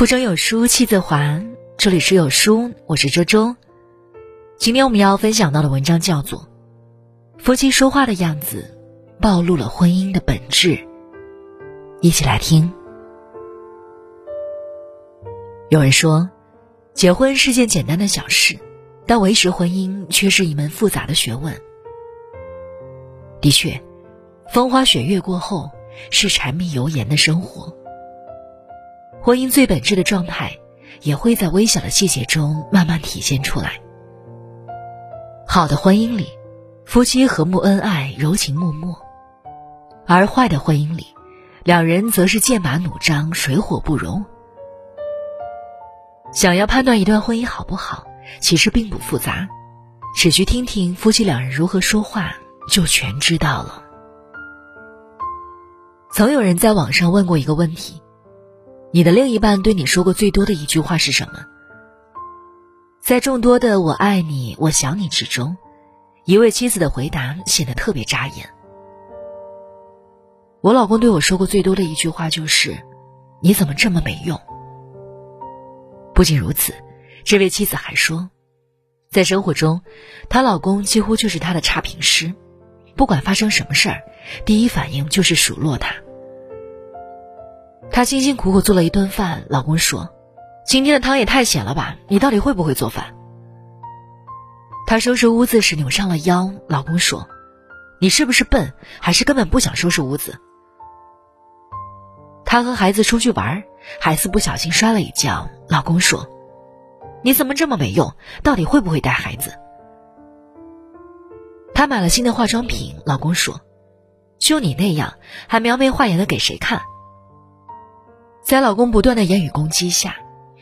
腹中有书气自华，这里是有书，我是周周。今天我们要分享到的文章叫做《夫妻说话的样子暴露了婚姻的本质》，一起来听。有人说，结婚是件简单的小事，但维持婚姻却是一门复杂的学问。的确，风花雪月过后，是柴米油盐的生活。婚姻最本质的状态，也会在微小的细节中慢慢体现出来。好的婚姻里，夫妻和睦恩爱、柔情脉脉；而坏的婚姻里，两人则是剑拔弩张、水火不容。想要判断一段婚姻好不好，其实并不复杂，只需听听夫妻两人如何说话，就全知道了。曾有人在网上问过一个问题。你的另一半对你说过最多的一句话是什么？在众多的“我爱你”“我想你”之中，一位妻子的回答显得特别扎眼。我老公对我说过最多的一句话就是：“你怎么这么没用？”不仅如此，这位妻子还说，在生活中，她老公几乎就是她的差评师，不管发生什么事儿，第一反应就是数落她。她辛辛苦苦做了一顿饭，老公说：“今天的汤也太咸了吧！你到底会不会做饭？”她收拾屋子时扭伤了腰，老公说：“你是不是笨，还是根本不想收拾屋子？”她和孩子出去玩，孩子不小心摔了一跤，老公说：“你怎么这么没用？到底会不会带孩子？”她买了新的化妆品，老公说：“就你那样，还描眉画眼的给谁看？”在老公不断的言语攻击下，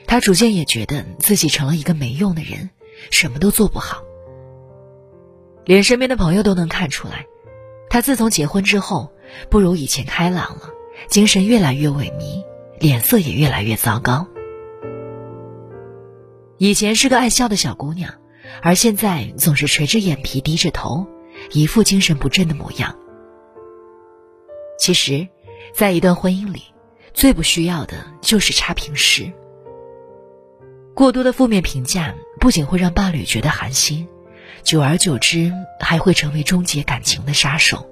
她逐渐也觉得自己成了一个没用的人，什么都做不好。连身边的朋友都能看出来，她自从结婚之后，不如以前开朗了，精神越来越萎靡，脸色也越来越糟糕。以前是个爱笑的小姑娘，而现在总是垂着眼皮，低着头，一副精神不振的模样。其实，在一段婚姻里，最不需要的就是差评师。过多的负面评价不仅会让伴侣觉得寒心，久而久之还会成为终结感情的杀手。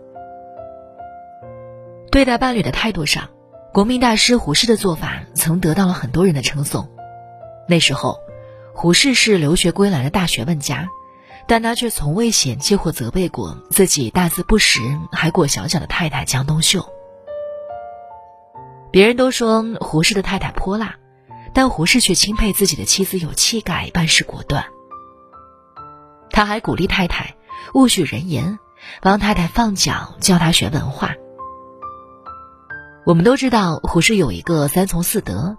对待伴侣的态度上，国民大师胡适的做法曾得到了很多人的称颂。那时候，胡适是留学归来的大学问家，但他却从未嫌弃或责备过自己大字不识还裹小脚的太太江冬秀。别人都说胡适的太太泼辣，但胡适却钦佩自己的妻子有气概、办事果断。他还鼓励太太勿许人言，帮太太放脚，教她学文化。我们都知道胡适有一个三从四德：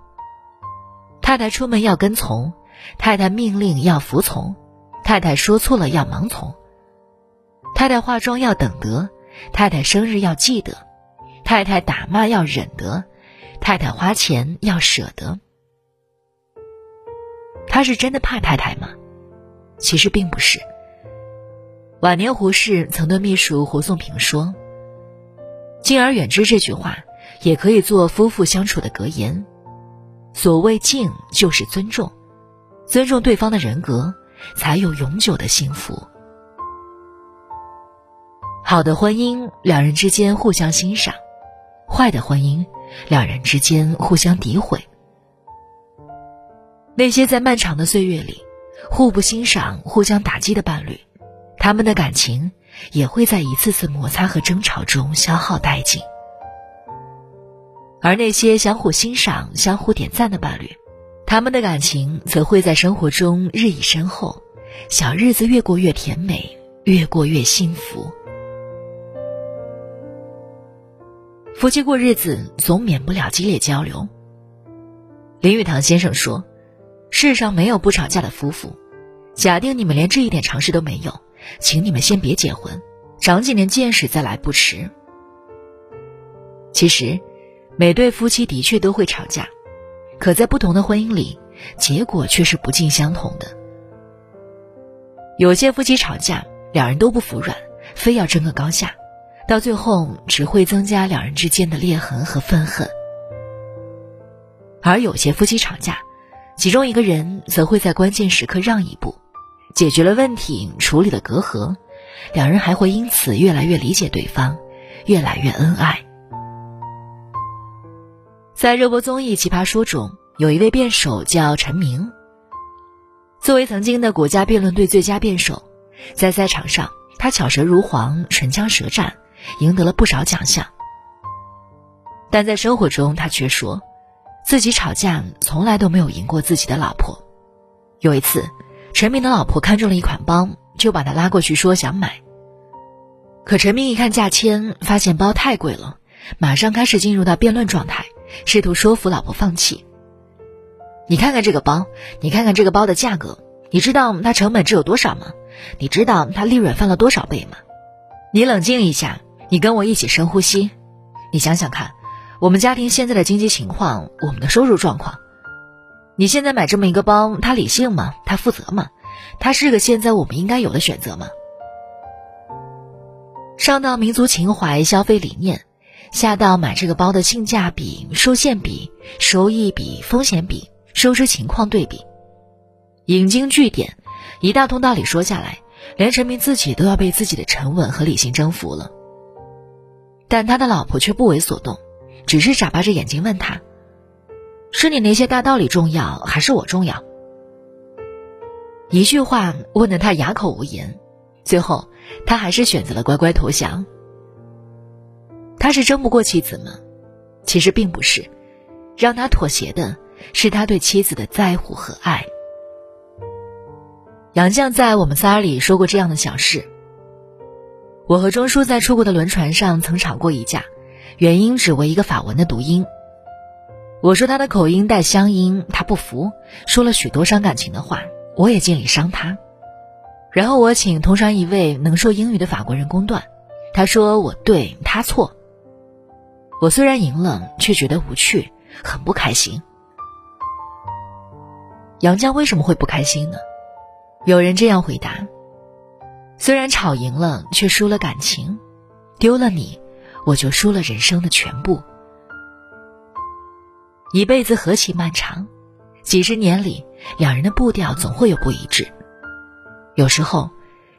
太太出门要跟从，太太命令要服从，太太说错了要盲从，太太化妆要等得，太太生日要记得，太太打骂要忍得。太太花钱要舍得，他是真的怕太太吗？其实并不是。晚年胡适曾对秘书胡颂平说：“敬而远之这句话，也可以做夫妇相处的格言。所谓敬，就是尊重，尊重对方的人格，才有永久的幸福。好的婚姻，两人之间互相欣赏；坏的婚姻。”两人之间互相诋毁，那些在漫长的岁月里互不欣赏、互相打击的伴侣，他们的感情也会在一次次摩擦和争吵中消耗殆尽；而那些相互欣赏、相互点赞的伴侣，他们的感情则会在生活中日益深厚，小日子越过越甜美，越过越幸福。夫妻过日子总免不了激烈交流。林语堂先生说：“世上没有不吵架的夫妇。假定你们连这一点常识都没有，请你们先别结婚，长几年见识再来不迟。”其实，每对夫妻的确都会吵架，可在不同的婚姻里，结果却是不尽相同的。有些夫妻吵架，两人都不服软，非要争个高下。到最后只会增加两人之间的裂痕和愤恨。而有些夫妻吵架，其中一个人则会在关键时刻让一步，解决了问题，处理了隔阂，两人还会因此越来越理解对方，越来越恩爱。在热播综艺《奇葩说》中，有一位辩手叫陈明。作为曾经的国家辩论队最佳辩手，在赛场上，他巧舌如簧，唇枪舌战，赢得了不少奖项。但在生活中，他却说，自己吵架从来都没有赢过自己的老婆。有一次，陈明的老婆看中了一款包，就把他拉过去说想买。可陈明一看价签，发现包太贵了，马上开始进入到辩论状态。试图说服老婆放弃。你看看这个包，你看看这个包的价格，你知道它成本只有多少吗？你知道它利润翻了多少倍吗？你冷静一下，你跟我一起深呼吸，你想想看，我们家庭现在的经济情况，我们的收入状况。你现在买这么一个包，它理性吗？它负责吗？它是个现在我们应该有的选择吗？上到民族情怀、消费理念。下到买这个包的性价比、受限比、收益比、风险比、收支情况对比，引经据典，一大通道理说下来，连陈明自己都要被自己的沉稳和理性征服了。但他的老婆却不为所动，只是眨巴着眼睛问他：“是你那些大道理重要，还是我重要？”一句话问得他哑口无言，最后他还是选择了乖乖投降。他是争不过妻子吗？其实并不是，让他妥协的是他对妻子的在乎和爱。杨绛在《我们仨》里说过这样的小事：我和钟书在出国的轮船上曾吵过一架，原因只为一个法文的读音。我说他的口音带乡音，他不服，说了许多伤感情的话，我也尽力伤他。然后我请同船一位能说英语的法国人公断，他说我对，他错。我虽然赢了，却觉得无趣，很不开心。杨绛为什么会不开心呢？有人这样回答：虽然吵赢了，却输了感情，丢了你，我就输了人生的全部。一辈子何其漫长，几十年里，两人的步调总会有不一致。有时候，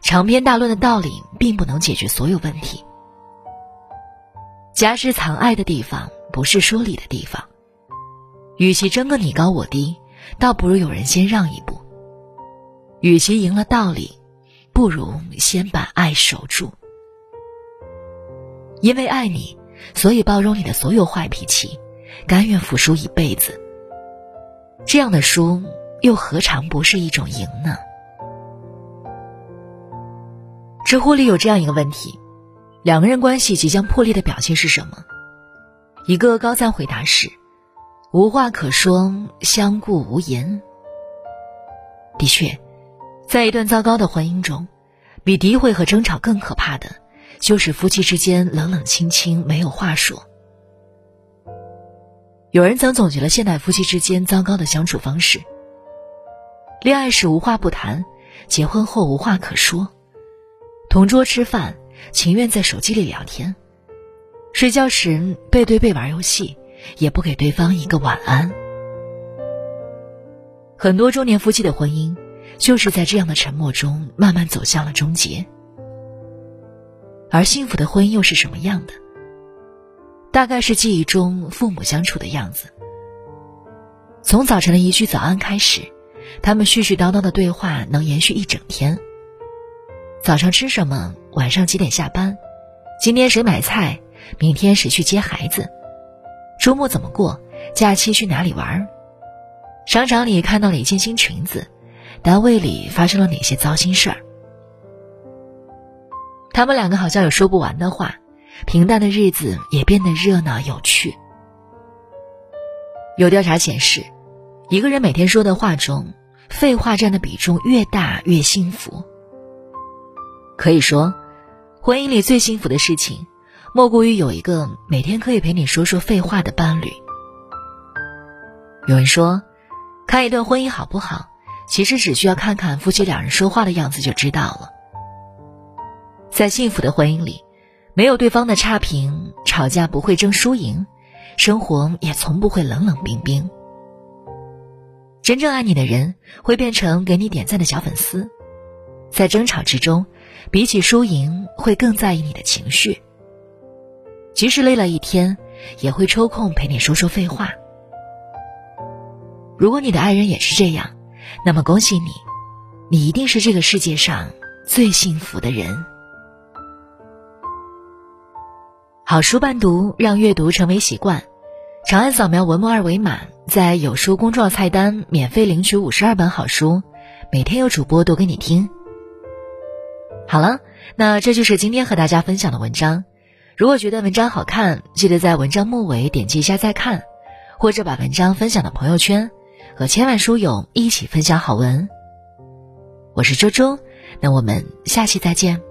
长篇大论的道理并不能解决所有问题。家是藏爱的地方，不是说理的地方。与其争个你高我低，倒不如有人先让一步。与其赢了道理，不如先把爱守住。因为爱你，所以包容你的所有坏脾气，甘愿服输一辈子。这样的输，又何尝不是一种赢呢？知乎里有这样一个问题。两个人关系即将破裂的表现是什么？一个高赞回答是：无话可说，相顾无言。的确，在一段糟糕的婚姻中，比诋毁和争吵更可怕的，就是夫妻之间冷冷清清，没有话说。有人曾总结了现代夫妻之间糟糕的相处方式：恋爱时无话不谈，结婚后无话可说，同桌吃饭。情愿在手机里聊天，睡觉时背对背玩游戏，也不给对方一个晚安。很多中年夫妻的婚姻，就是在这样的沉默中慢慢走向了终结。而幸福的婚姻又是什么样的？大概是记忆中父母相处的样子。从早晨的一句早安开始，他们絮絮叨叨的对话能延续一整天。早上吃什么？晚上几点下班？今天谁买菜？明天谁去接孩子？周末怎么过？假期去哪里玩？商场里看到了一件新裙子，单位里发生了哪些糟心事儿？他们两个好像有说不完的话，平淡的日子也变得热闹有趣。有调查显示，一个人每天说的话中，废话占的比重越大越幸福。可以说。婚姻里最幸福的事情，莫过于有一个每天可以陪你说说废话的伴侣。有人说，看一段婚姻好不好，其实只需要看看夫妻两人说话的样子就知道了。在幸福的婚姻里，没有对方的差评，吵架不会争输赢，生活也从不会冷冷冰冰。真正爱你的人会变成给你点赞的小粉丝，在争吵之中，比起输赢会更在意你的情绪。即使累了一天，也会抽空陪你说说废话。如果你的爱人也是这样，那么恭喜你，你一定是这个世界上最幸福的人。好书伴读，让阅读成为习惯。长按扫描文末二维码，在有书公众号菜单免费领取五十二本好书，每天有主播读给你听。好了，那这就是今天和大家分享的文章。如果觉得文章好看，记得在文章末尾点击一下再看，或者把文章分享到朋友圈，和千万书友一起分享好文。我是周周，那我们下期再见。